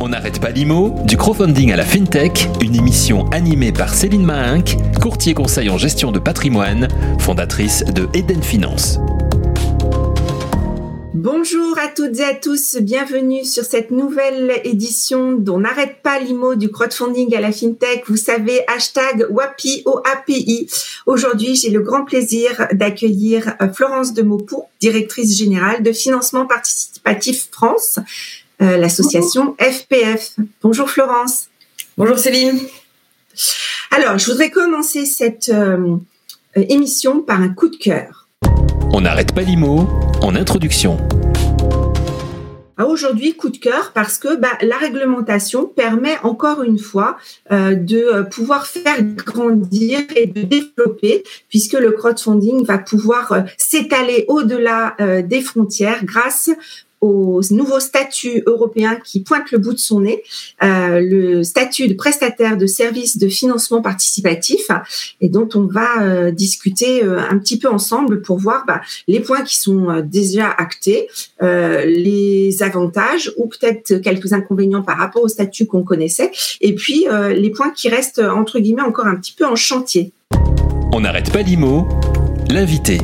On n'arrête pas l'IMO, du crowdfunding à la FinTech, une émission animée par Céline Mahinck, courtier conseil en gestion de patrimoine, fondatrice de Eden Finance. Bonjour à toutes et à tous, bienvenue sur cette nouvelle édition d'On n'arrête pas l'IMO du crowdfunding à la FinTech. Vous savez, hashtag WAPI OAPI. Aujourd'hui, j'ai le grand plaisir d'accueillir Florence de directrice générale de Financement Participatif France. Euh, l'association FPF. Bonjour Florence. Bonjour Céline. Alors, je voudrais commencer cette euh, émission par un coup de cœur. On n'arrête pas l'IMO en introduction. Ah, aujourd'hui, coup de cœur parce que bah, la réglementation permet encore une fois euh, de pouvoir faire grandir et de développer, puisque le crowdfunding va pouvoir s'étaler au-delà des frontières grâce au nouveau statut européen qui pointe le bout de son nez, euh, le statut de prestataire de services de financement participatif, et dont on va euh, discuter euh, un petit peu ensemble pour voir bah, les points qui sont déjà actés, les avantages ou peut-être quelques inconvénients par rapport au statut qu'on connaissait, et puis les points qui restent entre guillemets encore un petit peu en chantier. On n'arrête pas l'IMO, l'invité.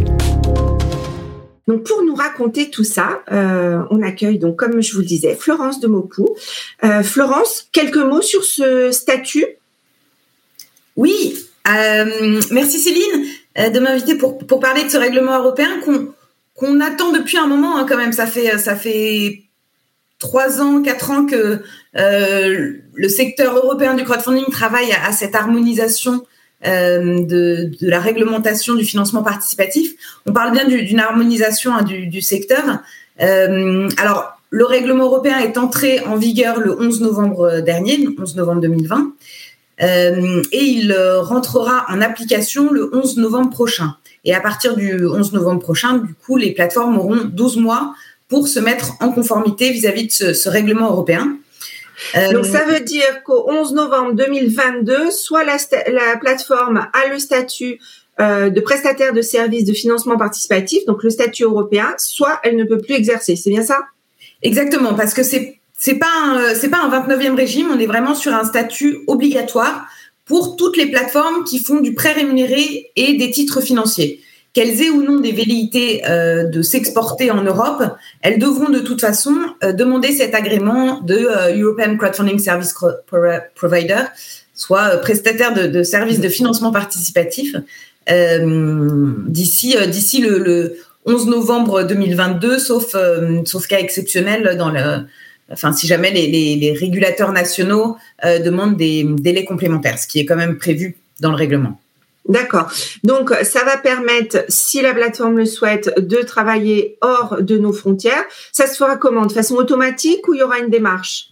Donc pour nous raconter tout ça, euh, on accueille donc comme je vous le disais Florence de Maupou. Euh, Florence, quelques mots sur ce statut? Oui, euh, merci Céline de m'inviter pour, pour parler de ce règlement européen qu'on qu'on attend depuis un moment hein, quand même. Ça fait ça fait trois ans, quatre ans que le secteur européen du crowdfunding travaille à cette harmonisation euh, de, la réglementation du financement participatif. On parle bien d'une harmonisation hein, du, secteur. Euh, alors, le règlement européen est entré en vigueur le 11 novembre dernier, le 11 novembre 2020, euh, et il rentrera en application le 11 novembre prochain. Et à partir du 11 novembre prochain, du coup, les plateformes auront 12 mois pour se mettre en conformité vis-à-vis de ce règlement européen. Euh, Donc ça veut dire qu'au 11 novembre 2022, soit la, la plateforme a le statut euh, de prestataire de services de financement participatif, donc le statut européen, soit elle ne peut plus exercer. C'est bien ça? Exactement, parce que c'est c'est pas c'est pas un 29e régime, on est vraiment sur un statut obligatoire pour toutes les plateformes qui font du prêt rémunéré et des titres financiers qu'elles aient ou non des velléités euh, de s'exporter en Europe, elles devront de toute façon euh, demander cet agrément de euh, European Crowdfunding Service Provider, soit prestataire de, services de financement participatif, d'ici d'ici le, 11 novembre 2022, sauf sauf cas exceptionnel dans le Enfin, si jamais les régulateurs nationaux demandent des délais complémentaires, ce qui est quand même prévu dans le règlement. D'accord. Donc, ça va permettre, si la plateforme le souhaite, de travailler hors de nos frontières. Ça se fera comment? De façon automatique ou il y aura une démarche?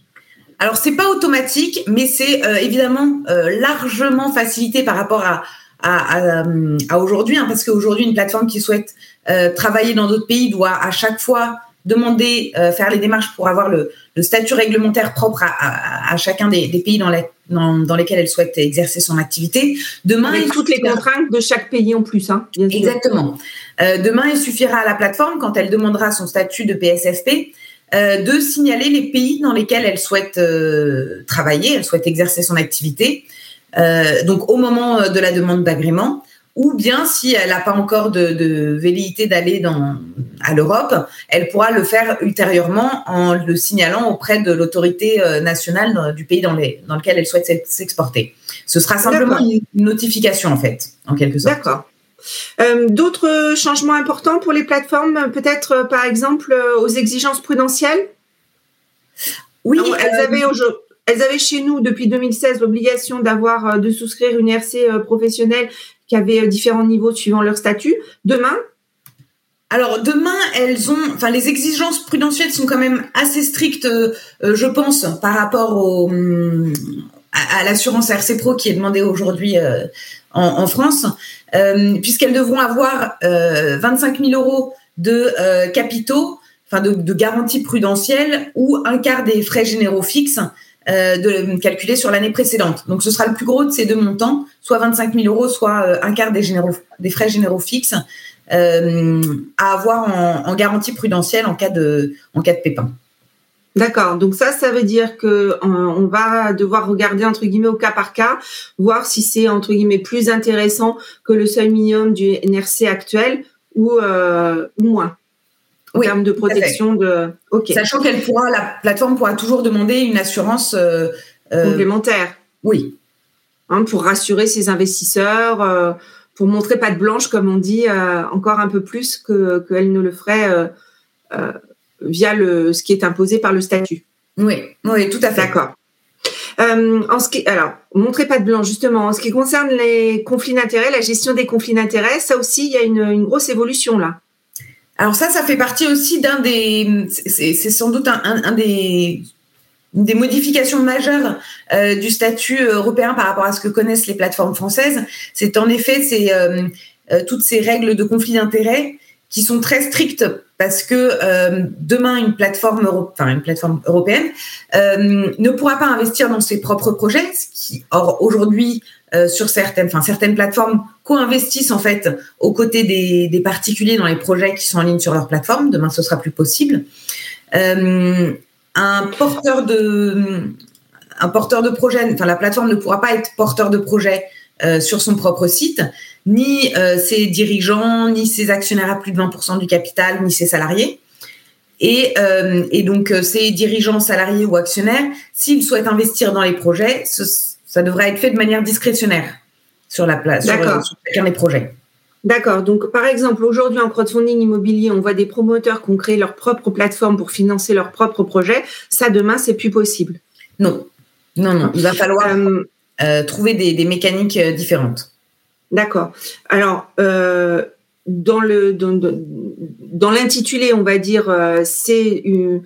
Alors, c'est pas automatique, mais c'est euh, évidemment euh, largement facilité par rapport à, à, aujourd'hui, hein, parce qu'aujourd'hui, une plateforme qui souhaite euh, travailler dans d'autres pays doit à chaque fois demander, faire les démarches pour avoir le, le statut réglementaire propre à, à, chacun des, des pays dans, la, dans, dans, lesquels elle souhaite exercer son activité. Demain, Avec toutes les contraintes de chaque pays en plus. Hein, Exactement. Euh, demain, il suffira à la plateforme, quand elle demandera son statut de PSFP, euh, de signaler les pays dans lesquels elle souhaite euh, travailler, elle souhaite exercer son activité. Euh, donc, au moment de la demande d'agrément, ou bien si elle n'a pas encore de, de velléité d'aller dans à l'Europe, elle pourra le faire ultérieurement en le signalant auprès de l'autorité euh, nationale du pays dans, les, dans lequel elle souhaite s'exporter. Ce sera simplement une notification en fait, en quelque sorte. D'accord. Euh, D'autres changements importants pour les plateformes, peut-être euh, par exemple aux exigences prudentielles? Oui, elles avaient aujourd'hui elles avaient chez nous depuis 2016 l'obligation d'avoir de souscrire une RC professionnelle qui avait différents niveaux suivant leur statut. Demain, alors demain, elles ont, enfin les exigences prudentielles sont quand même assez strictes, euh, je pense, par rapport au, hum, à, l'assurance RC Pro qui est demandée aujourd'hui euh, en, France, euh, puisqu'elles devront avoir 25 000 euros de capitaux, enfin de, de garantie prudentielle ou un quart des frais généraux fixes euh, de calculer sur l'année précédente. Donc ce sera le plus gros de ces deux montants, soit 25 000 euros, soit euh, un quart des, frais généraux fixes euh, à avoir en, garantie prudentielle en cas de, pépin. D'accord. Donc ça, ça veut dire que on va devoir regarder entre guillemets au cas par cas, voir si c'est entre guillemets plus intéressant que le seuil minimum du NRC actuel ou, moins en termes de protection de. Ok. Sachant qu'elle pourra, la plateforme pourra toujours demander une assurance complémentaire. Oui. Hein, pour rassurer ses investisseurs pour montrer pas de blanche, comme on dit, euh, encore un peu plus que qu'elle ne le ferait euh, euh, via le ce qui est imposé par le statut. Oui, oui, tout à fait. D'accord. en ce qui, alors, montrer pas de blanche, justement. En ce qui concerne les conflits d'intérêts, la gestion des conflits d'intérêts, ça aussi, il y a une, une grosse évolution là. Alors ça, ça fait partie aussi d'un des, c'est sans doute un, un, un, des des modifications majeures euh, du statut européen par rapport à ce que connaissent les plateformes françaises, c'est en effet euh, euh, toutes ces règles de conflit d'intérêts qui sont très strictes parce que demain une plateforme, une plateforme européenne ne pourra pas investir dans ses propres projets, ce qui or aujourd'hui sur certaines, enfin certaines plateformes co-investissent en fait aux côtés des, particuliers dans les projets qui sont en ligne sur leur plateforme. Demain ce sera plus possible un porteur de un porteur de projet, enfin la plateforme ne pourra pas être porteur de projet euh, sur son propre site, ni euh, ses dirigeants, ni ses actionnaires à plus de 20% du capital, ni ses salariés. Euh, et donc ces dirigeants, salariés ou actionnaires, s'ils souhaitent investir dans les projets, ça devrait être fait de manière discrétionnaire sur la place, sur, sur chacun des projets. D'accord. Donc, par exemple, aujourd'hui, en crowdfunding immobilier, on voit des promoteurs qui ont créé leur propre plateforme pour financer leurs propres projets. Ça, demain, c'est plus possible. Non. Non, non. Il va falloir euh, euh, trouver des, mécaniques euh, différentes. D'accord. Alors, dans le dans, l'intitulé, on va dire, c'est une,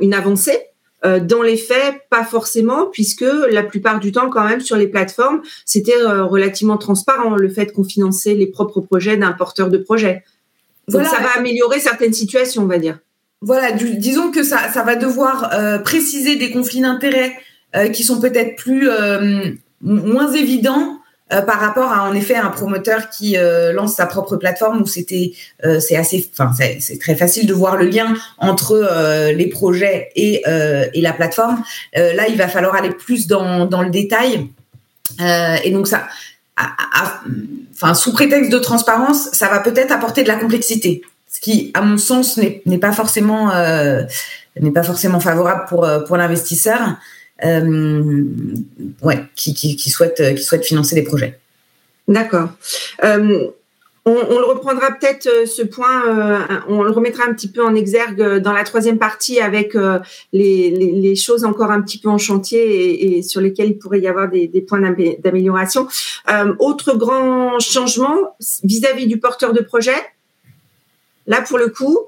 une avancée euh, dans les faits, pas forcément, puisque la plupart du temps, quand même, sur les plateformes, c'était euh, relativement transparent le fait qu'on finançait les propres projets d'un porteur de projet. Donc ça va améliorer certaines situations, on va dire. Voilà, disons que ça, ça va devoir euh, préciser des conflits d'intérêts qui sont peut-être plus moins évidents euh, par rapport à en effet un promoteur qui euh, lance sa propre plateforme où c'était euh, c'est assez enfin c'est très facile de voir le lien entre les projets et, et la plateforme. Là il va falloir aller plus dans, dans le détail. Et donc ça enfin sous prétexte de transparence ça va peut-être apporter de la complexité ce qui à mon sens n'est pas forcément n'est pas forcément favorable pour pour l'investisseur. euh, ouais, qui, qui, qui, souhaitent, qui souhaitent financer des projets. D'accord. Euh, on, on, le reprendra peut-être euh, ce point, euh, on le remettra un petit peu en exergue dans la troisième partie avec euh, les, les, les, choses encore un petit peu en chantier et, et, sur lesquelles il pourrait y avoir des, des points d'amélioration. autre grand changement vis-à-vis du porteur de projet, là pour le coup,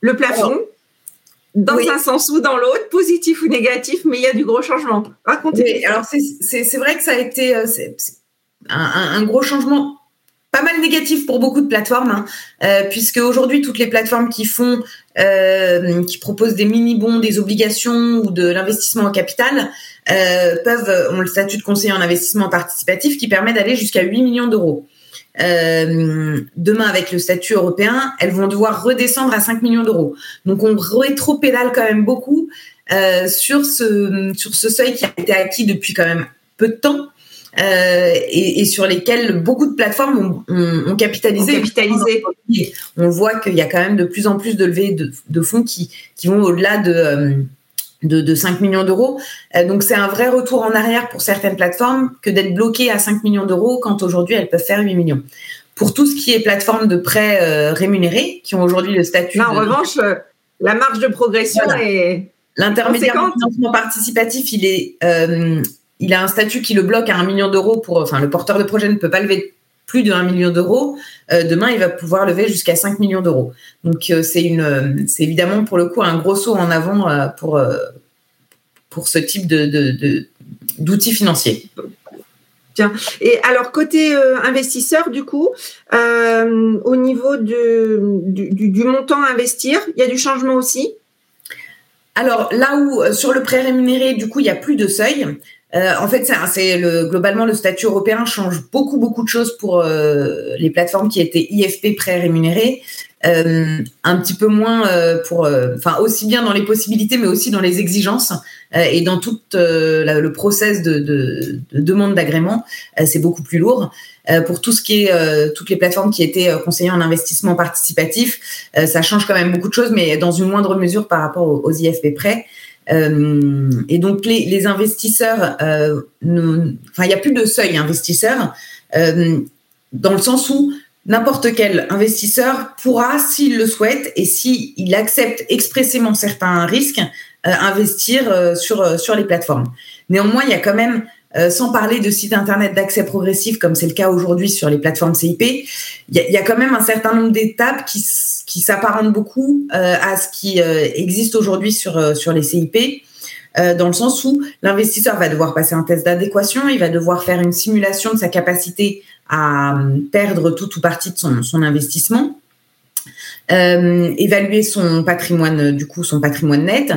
le plafond dans un sens ou dans l'autre, positif ou négatif, mais il y a du gros changement. Racontez. alors c'est vrai que ça a été euh, un, un, gros changement pas mal négatif pour beaucoup de plateformes, hein, euh, puisque aujourd'hui toutes les plateformes qui font, euh, qui proposent des mini bons, des obligations ou de l'investissement en capital peuvent ont le statut de conseiller en investissement participatif qui permet d'aller jusqu'à 8 millions d'euros. Euh, demain, avec le statut européen, elles vont devoir redescendre à 5 millions d'euros. Donc, on rétro-pédale quand même beaucoup euh, sur, ce, sur ce seuil qui a été acquis depuis quand même peu de temps. Euh, et, et, sur lesquels beaucoup de plateformes ont, ont, capitalisé. capitalisé. On voit qu'il y a quand même de plus en plus de levées de, de fonds qui, qui vont au-delà de, de, de 5 millions d'euros. Euh, donc c'est un vrai retour en arrière pour certaines plateformes que d'être bloquées à 5 millions d'euros quand aujourd'hui elles peuvent faire 8 millions. Pour tout ce qui est plateforme de prêts euh, rémunérés, qui ont aujourd'hui le statut. en revanche, euh, la marge de progression est. L'intermédiaire de financement participatif, il est, il a un statut qui le bloque à 1 million d'euros pour, enfin, le porteur de projet ne peut pas lever plus de 1 million d'euros, euh, demain il va pouvoir lever jusqu'à 5 millions d'euros. Donc euh, c'est une, c'est évidemment pour le coup un gros saut en avant euh, pour pour ce type de, d'outils financiers. Tiens. Et alors côté investisseur, du coup, au niveau de, du, du, montant à investir, il y a du changement aussi? Alors là où sur le prêt rémunéré, du coup, il y a plus de seuil. Euh, en fait, c'est le globalement le statut européen change beaucoup beaucoup de choses pour euh, les plateformes qui étaient IFP pré rémunérées, euh, un petit peu moins pour, enfin aussi bien dans les possibilités, mais aussi dans les exigences et dans tout le process de, de, de demande d'agrément, c'est beaucoup plus lourd. pour tout ce qui est toutes les plateformes qui étaient conseillées en investissement participatif, ça change quand même beaucoup de choses, mais dans une moindre mesure par rapport aux IFP prêts. Euh, et donc les, investisseurs, euh, enfin il n'y a plus de seuil investisseur euh, dans le sens où n'importe quel investisseur pourra, s'il le souhaite et s'il accepte expressément certains risques, investir sur sur les plateformes. Néanmoins, il y a quand même sans parler de sites internet d'accès progressif comme c'est le cas aujourd'hui sur les plateformes CIP, il y, a, quand même un certain nombre d'étapes qui qui s'apparente beaucoup euh, à ce qui euh, existe aujourd'hui sur, euh, sur les CIP. dans le sens où l'investisseur va devoir passer un test d'adéquation, il va devoir faire une simulation de sa capacité à perdre tout ou partie de son, son investissement, euh, évaluer son patrimoine, du coup son patrimoine net,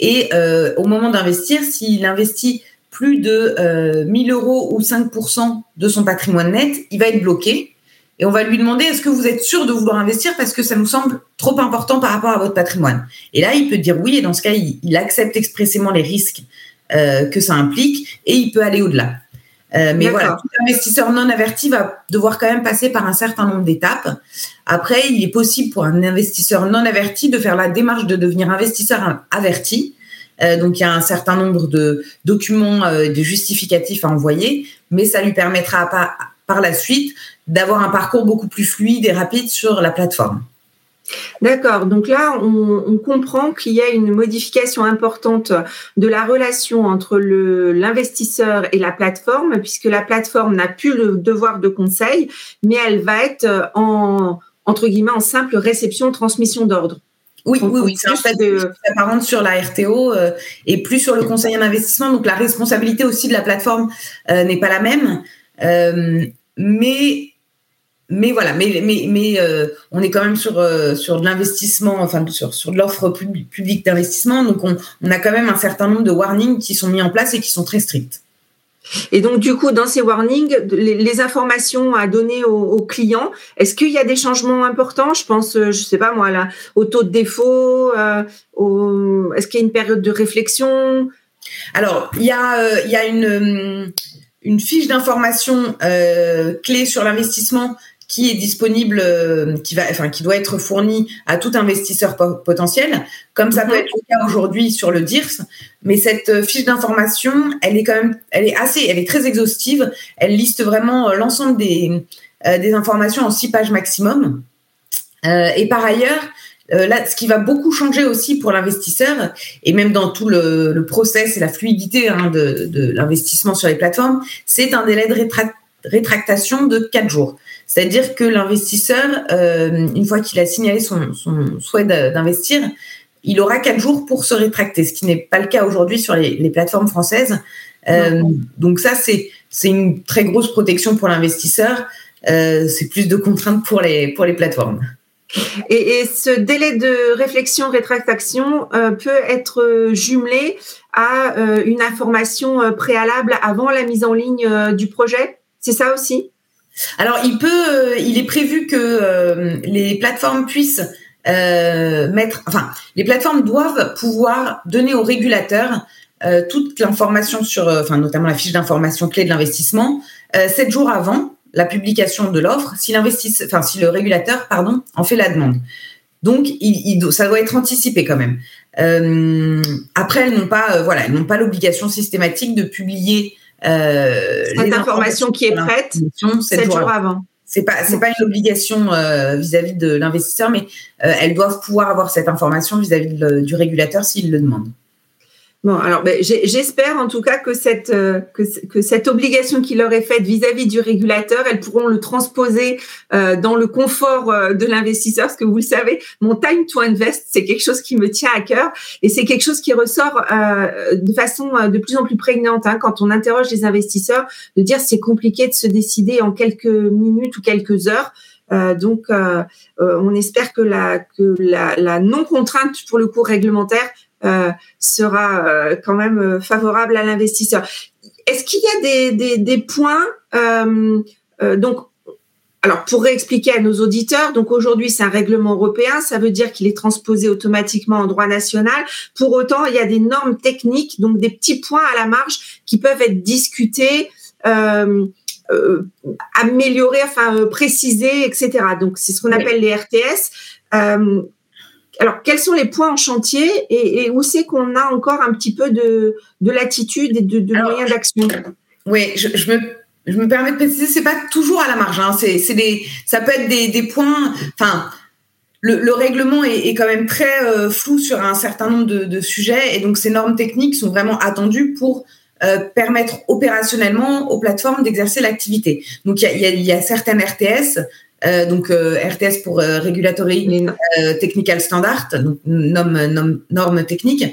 et euh, au moment d'investir, s'il investit plus de euh, 1000 euros ou 5% de son patrimoine net, il va être bloqué et on va lui demander est-ce que vous êtes sûr de vouloir investir parce que ça nous semble trop important par rapport à votre patrimoine? Et là, il peut dire oui et dans ce cas, il, accepte expressément les risques euh, que ça implique et il peut aller au-delà. Euh, mais voilà, tout investisseur non averti va devoir quand même passer par un certain nombre d'étapes. Après, il est possible pour un investisseur non averti de faire la démarche de devenir investisseur averti. Euh, donc, il y a un certain nombre de documents, euh, de justificatifs à envoyer, mais ça lui permettra pas par la suite d'avoir un parcours beaucoup plus fluide et rapide sur la plateforme. D'accord. Donc là, on, comprend qu'il y a une modification importante de la relation entre l'investisseur et la plateforme, puisque la plateforme n'a plus le devoir de conseil, mais elle va être en entre guillemets en simple réception transmission d'ordre. Oui, oui, oui, c'est un fait de s'apparente sur la RTO euh, et plus sur le conseil en investissement. Donc la responsabilité aussi de la plateforme euh, n'est pas la même. Euh, mais mais voilà, mais mais mais euh, on est quand même sur euh, sur de l'investissement, enfin sur sur de l'offre publique d'investissement, donc on, on a quand même un certain nombre de warnings qui sont mis en place et qui sont très stricts. Et donc, du coup, dans ces warnings, les, informations à donner aux, clients, est-ce qu'il y a des changements importants? Je pense, je sais pas moi, là, au taux de défaut, euh, est-ce qu'il y a une période de réflexion? Alors, il y a, il y a une, une fiche d'information euh, clé sur l'investissement qui est disponible, euh, qui va, enfin, qui doit être fournie à tout investisseur potentiel, comme ça peut mhm. être le cas aujourd'hui sur le DIRS. Mais cette euh, fiche d'information, elle est quand même, elle est assez, elle est très exhaustive. Elle liste vraiment l'ensemble des, des informations en six pages maximum. et par ailleurs, euh, là, ce qui va beaucoup changer aussi pour l'investisseur, et même dans tout le, le process et la fluidité hein, de, de l'investissement sur les plateformes, c'est un délai de rétractation de 4 jours. C'est-à-dire que l'investisseur, euh, une fois qu'il a signalé son, son souhait d'investir, il aura 4 jours pour se rétracter, ce qui n'est pas le cas aujourd'hui sur les, les, plateformes françaises. Euh, donc ça, c'est une très grosse protection pour l'investisseur. Euh, c'est plus de contraintes pour les, pour les plateformes. Et, et, ce délai de réflexion, rétractation euh, peut être jumelé à une information préalable avant la mise en ligne du projet? C'est ça aussi? Alors, il peut, il est prévu que les plateformes puissent mettre, enfin, les plateformes doivent pouvoir donner aux régulateurs toute l'information sur, enfin, notamment la fiche d'information clé de l'investissement, sept jours avant la publication de l'offre si enfin si le régulateur, pardon, en fait la demande. Donc, ça doit être anticipé quand même. Euh, après, elles n'ont pas, euh, voilà, elles n'ont pas l'obligation systématique de publier euh, cette information qui est prête sept jours avant. C'est pas, c'est pas une obligation euh, vis-à-vis de l'investisseur, mais elles doivent pouvoir avoir cette information vis-à-vis du régulateur s'il le demande. Bon, alors ben, j'espère en tout cas que cette, euh, que, cette obligation qui leur est faite vis-à-vis du régulateur, elles pourront le transposer euh, dans le confort euh, de l'investisseur, parce que vous le savez, mon time to invest, c'est quelque chose qui me tient à cœur et c'est quelque chose qui ressort de façon de plus en plus prégnante hein, quand on interroge les investisseurs, de dire c'est compliqué de se décider en quelques minutes ou quelques heures. Donc, on espère que la, que la, la non contrainte pour le cours réglementaire sera quand même favorable à l'investisseur. Est-ce qu'il y a des, des, des points donc alors, pour réexpliquer à nos auditeurs, donc aujourd'hui, c'est un règlement européen, ça veut dire qu'il est transposé automatiquement en droit national. Pour autant, il y a des normes techniques, donc des petits points à la marge qui peuvent être discutés, euh, euh, améliorés, enfin euh, précisés, etc. Donc, c'est ce qu'on appelle les RTS. Alors, quels sont les points en chantier et, où c'est qu'on a encore un petit peu de, latitude et de, moyens d'action? Oui, je, je me je me permets de préciser, c'est pas toujours à la marge. Hein. C'est, c'est des, ça peut être des, des points. Enfin, le, le règlement est, est, quand même très euh, flou sur un certain nombre de, de, sujets, et donc ces normes techniques sont vraiment attendues pour euh, permettre opérationnellement aux plateformes d'exercer l'activité. Donc il y a, y a, certaines RTS. Euh, donc euh, RTS pour Regulatory Technical Standard, donc normes, techniques,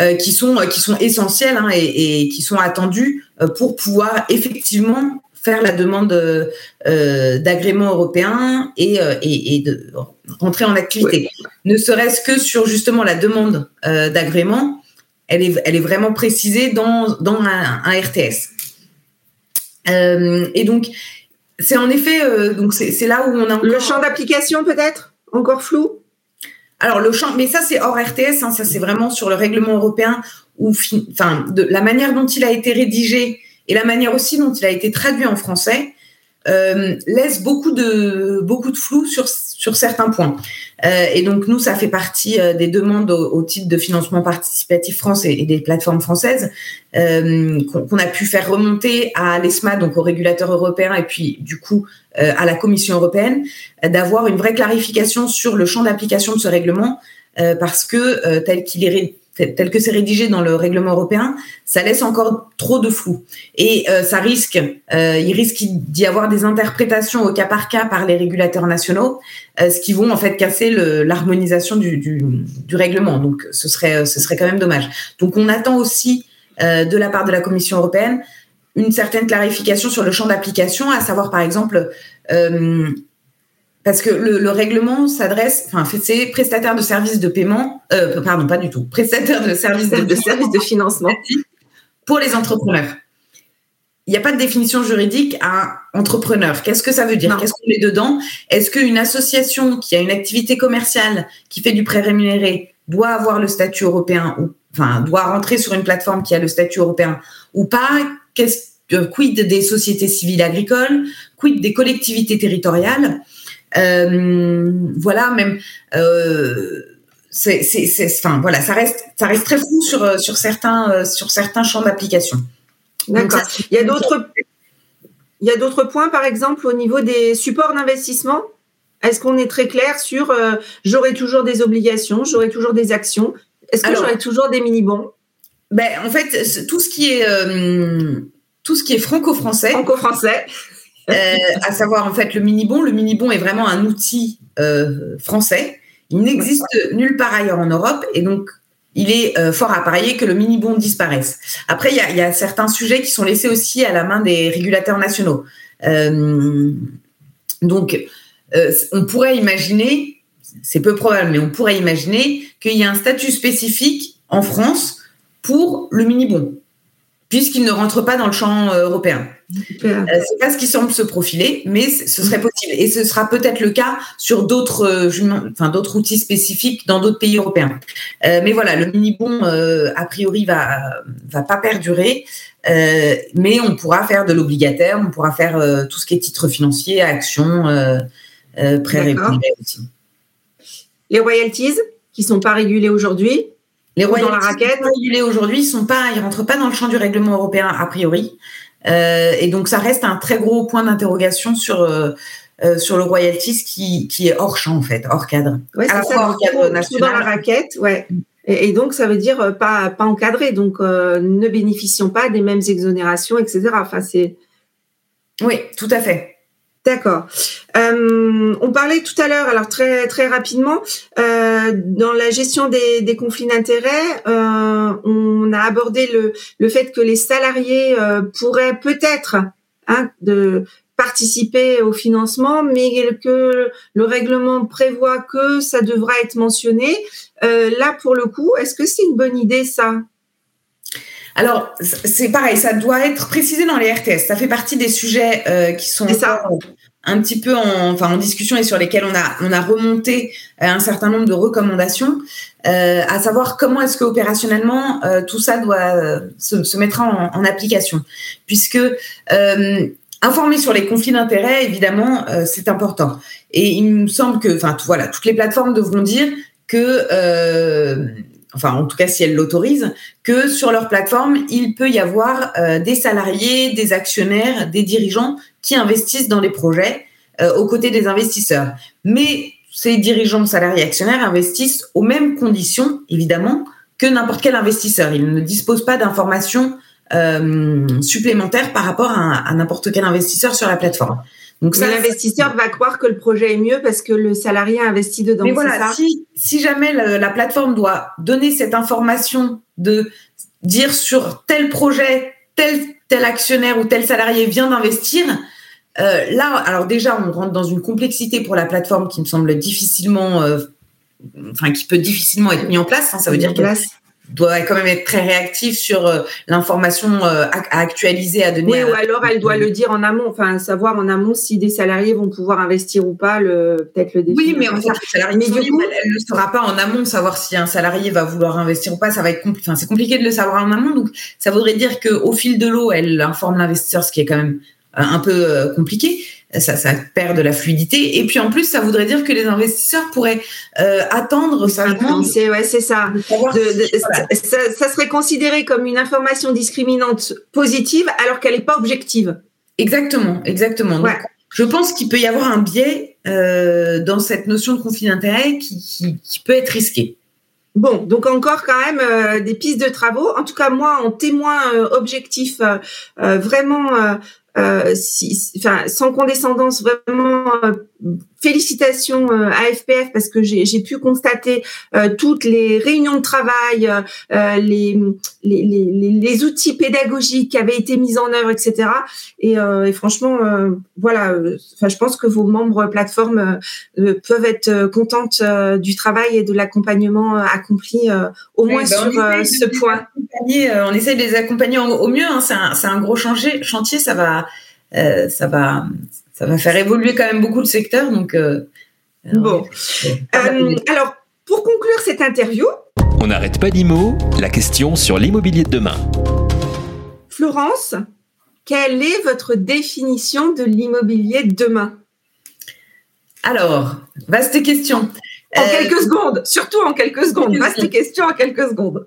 euh, qui sont qui sont essentielles hein, et, et, qui sont attendues euh, pour pouvoir effectivement faire la demande euh, d'agrément européen et, et, et, de rentrer en activité. Ne serait-ce que sur justement la demande d'agrément, elle est, elle est vraiment précisée dans, dans un, un RTS. et donc, c'est en effet, donc c'est là où on a encore... Le champ d'application peut-être? Encore flou? Alors le champ, mais ça c'est hors RTS, hein, ça c'est vraiment sur le règlement européen ou enfin de la manière dont il a été rédigé et la manière aussi dont il a été traduit en français euh, laisse beaucoup de beaucoup de flou sur sur certains points. Euh, et donc nous, ça fait partie euh, des demandes au, titre de financement participatif France et, des plateformes françaises euh, qu'on a pu faire remonter à l'ESMA, donc au régulateur européen, et puis du coup euh, à la Commission européenne, d'avoir une vraie clarification sur le champ d'application de ce règlement, parce que tel qu'il est tel que c'est rédigé dans le règlement européen, ça laisse encore trop de flou. Et euh, ça risque, euh, il risque d'y avoir des interprétations au cas par cas par les régulateurs nationaux, euh, ce qui vont en fait casser l'harmonisation du, du, du, règlement. Donc ce serait, ce serait quand même dommage. Donc on attend aussi de la part de la Commission européenne une certaine clarification sur le champ d'application, à savoir par exemple parce que le, le règlement s'adresse, enfin, c'est prestataire de services de paiement, euh, pardon, pas du tout, prestataire de services de, de services de financement pour les entrepreneurs. Il n'y a pas de définition juridique à entrepreneur. Qu'est-ce que ça veut dire? Qu'est-ce qu'on met dedans? Est-ce qu'une association qui a une activité commerciale, qui fait du prêt rémunéré, doit avoir le statut européen ou enfin doit rentrer sur une plateforme qui a le statut européen ou pas? Qu'est-ce quid des sociétés civiles agricoles? Quid des collectivités territoriales? euh, voilà, même. Euh, c'est, c'est, enfin voilà, ça reste, ça reste très fou sur euh, sur certains sur certains champs d'application. D'accord. Il y a d'autres, il y a d'autres points, par exemple, au niveau des supports d'investissement? Est-ce qu'on est très clair sur j'aurai toujours des obligations, j'aurai toujours des actions? Est-ce que j'aurai toujours des mini bons Ben en fait, tout ce qui est tout ce qui est franco-français. Franco-français. Euh, à savoir en fait le mini-bon. Le mini-bon est vraiment un outil euh, français. Il n'existe nulle part ailleurs en Europe et donc il est euh, fort à parier que le mini-bon disparaisse. Après, il y a, certains sujets qui sont laissés aussi à la main des régulateurs nationaux. donc, on pourrait imaginer, c'est peu probable, mais on pourrait imaginer qu'il y a un statut spécifique en France pour le mini-bon puisqu'il ne rentre pas dans le champ européen. Euh, c'est pas ce qui semble se profiler, mais ce serait possible. Et ce sera peut-être le cas sur d'autres, euh, enfin d'autres outils spécifiques dans d'autres pays européens. Euh, mais voilà, le mini bon a priori va va pas perdurer, mais on pourra faire de l'obligataire, on pourra faire tout ce qui est titre financier, actions, prêts aussi. Les royalties qui sont pas régulées aujourd'hui, les royaumes dans la raquette régulés aujourd'hui, ils sont pas, ils rentrent pas dans le champ du règlement européen a priori, euh, et donc ça reste un très gros point d'interrogation sur euh, euh, sur le royalties qui qui est hors champ en fait, hors cadre. À la fois hors cadre national. Dans la raquette, ouais. Et, et, donc ça veut dire euh, pas pas encadré, donc euh, ne bénéficions pas des mêmes exonérations, etc. Enfin c'est. Oui, tout à fait. D'accord. Euh, on parlait tout à l'heure, alors très très rapidement, euh, dans la gestion des, des conflits d'intérêts, euh, on a abordé le, le fait que les salariés pourraient peut-être hein, de participer au financement, mais que le règlement prévoit que ça devra être mentionné. là, pour le coup, est-ce que c'est une bonne idée ça? Alors, c'est pareil, ça doit être précisé dans les RTS. Ça fait partie des sujets euh, qui sont un petit peu en, enfin, en discussion et sur lesquels on a, on a remonté euh, un certain nombre de recommandations, euh, à savoir comment est-ce que opérationnellement tout ça doit se, se mettre en, en, application. Puisque informer sur les conflits d'intérêts, évidemment, c'est important. Et il me semble que, enfin, voilà, toutes les plateformes devront dire que enfin en tout cas si elles l'autorisent, que sur leur plateforme, il peut y avoir euh, des salariés, des actionnaires, des dirigeants qui investissent dans les projets euh, aux côtés des investisseurs. Mais ces dirigeants, salariés, actionnaires investissent aux mêmes conditions, évidemment, que n'importe quel investisseur. Ils ne disposent pas d'informations euh, supplémentaires par rapport à n'importe quel investisseur sur la plateforme. Donc l'investisseur va croire que le projet est mieux parce que le salarié a investi dedans. Mais voilà, si, si jamais la, plateforme doit donner cette information de dire sur tel projet, tel, tel actionnaire ou tel salarié vient d'investir, euh, là, alors déjà, on rentre dans une complexité pour la plateforme qui me semble difficilement, euh, enfin, qui peut difficilement être mis en place. Hein, ça veut dire doit quand même être très réactive sur euh, l'information euh, à, actualiser, à donner. Oui, ou alors elle doit le dire en amont, enfin savoir en amont si des salariés vont pouvoir investir ou pas, le peut-être le Oui, mais en fait, elle, ne saura pas en amont savoir si un salarié va vouloir investir ou pas. Ça va être compliqué. Enfin, c'est compliqué de le savoir en amont, donc ça voudrait dire qu'au fil de l'eau, elle informe l'investisseur, ce qui est quand même euh, un peu compliqué ça, ça perd de la fluidité. Et puis en plus, ça voudrait dire que les investisseurs pourraient euh, attendre sagement. C'est ouais, c'est ça. ça. serait considéré comme une information discriminante positive alors qu'elle n'est pas objective. Exactement, exactement. Donc, je pense qu'il peut y avoir un biais euh, dans cette notion de conflit d'intérêt qui, qui, qui, peut être risqué. Bon, donc encore quand même euh, des pistes de travaux. En tout cas, moi, en témoin euh, objectif, euh, vraiment si, enfin, sans condescendance, vraiment euh, félicitations euh, à FPF parce que j'ai pu constater toutes les réunions de travail, les, les, les, les, outils pédagogiques qui avaient été mis en œuvre, etc. Et, et franchement, voilà, enfin, je pense que vos membres plateformes peuvent être contentes du travail et de l'accompagnement accompli au moins ben, sur ce point. On essaie de les accompagner au mieux. Hein. C'est un, un, gros chantier, chantier, ça va euh, ça va ça va faire évoluer quand même beaucoup le secteur. Donc euh, bon. Euh, alors pour conclure cette interview, on n'arrête pas d'IMO, la question sur l'immobilier de demain. Florence, quelle est votre définition de l'immobilier de demain? Alors, vaste question. En quelques secondes, surtout en quelques secondes. Vaste question en quelques secondes.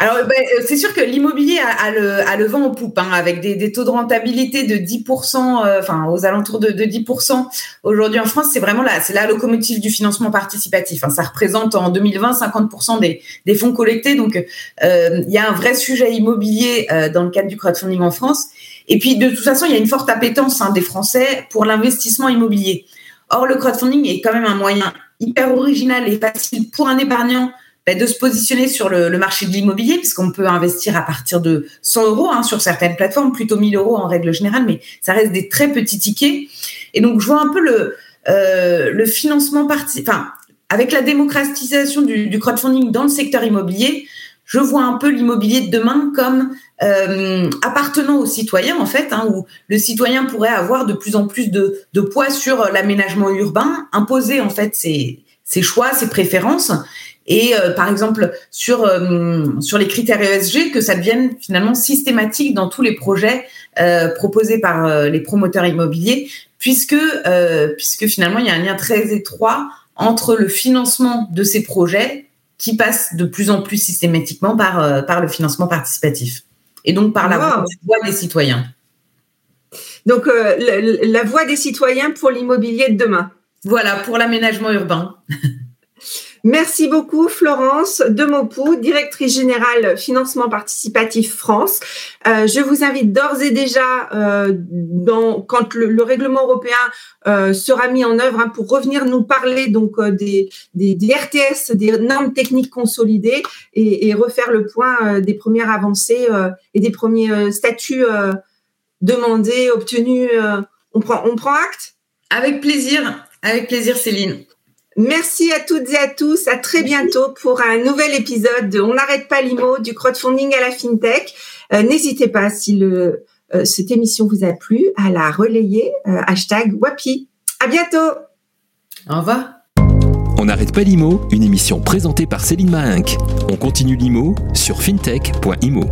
Alors, ben, euh, c'est sûr que l'immobilier a, le, a le vent en poupe, hein, avec des, taux de rentabilité de 10%, euh, enfin aux alentours de, de 10% aujourd'hui en France. C'est vraiment là, c'est la locomotive du financement participatif. Hein. Ça représente en 2020 50% des, des fonds collectés. Donc, euh, il y a un vrai sujet immobilier dans le cadre du crowdfunding en France. Et puis, de toute façon, il y a une forte appétence hein, des Français pour l'investissement immobilier. Or, le crowdfunding est quand même un moyen hyper original et facile pour un épargnant bah, de se positionner sur le, marché de l'immobilier, puisqu'on peut investir à partir de 100 euros hein, sur certaines plateformes, plutôt 1000 euros en règle générale, mais ça reste des très petits tickets. Et donc, je vois un peu le, euh, financement parti, enfin, avec la démocratisation du, crowdfunding dans le secteur immobilier, je vois un peu l'immobilier de demain comme euh, appartenant aux citoyens, en fait, hein, où le citoyen pourrait avoir de plus en plus de, poids sur l'aménagement urbain, imposer en fait ses choix, ses préférences, et euh, par exemple sur euh, sur les critères ESG que ça devienne finalement systématique dans tous les projets euh, proposés par les promoteurs immobiliers puisque puisque finalement il y a un lien très étroit entre le financement de ces projets qui passe de plus en plus systématiquement par par le financement participatif et donc par la voix des citoyens. Donc la voix des citoyens pour l'immobilier de demain. Voilà, pour l'aménagement urbain. Merci beaucoup Florence Demopou, directrice générale financement participatif France. Euh, je vous invite d'ores et déjà, euh, quand le, règlement européen euh, sera mis en œuvre, hein, pour revenir nous parler donc des, RTS, des normes techniques consolidées, et, refaire le point des premières avancées et des premiers statuts demandés, obtenus on prend acte? Avec plaisir, avec plaisir Céline. Merci à toutes et à tous. À très bientôt pour un nouvel épisode de On n'arrête pas l'IMO du crowdfunding à la FinTech. Euh, n'hésitez pas, si le, euh, cette émission vous a plu, à la relayer. Euh, hashtag WAPI. À bientôt. Au revoir. On n'arrête pas l'IMO, une émission présentée par Céline Mahinck. On continue l'IMO sur fintech.imo.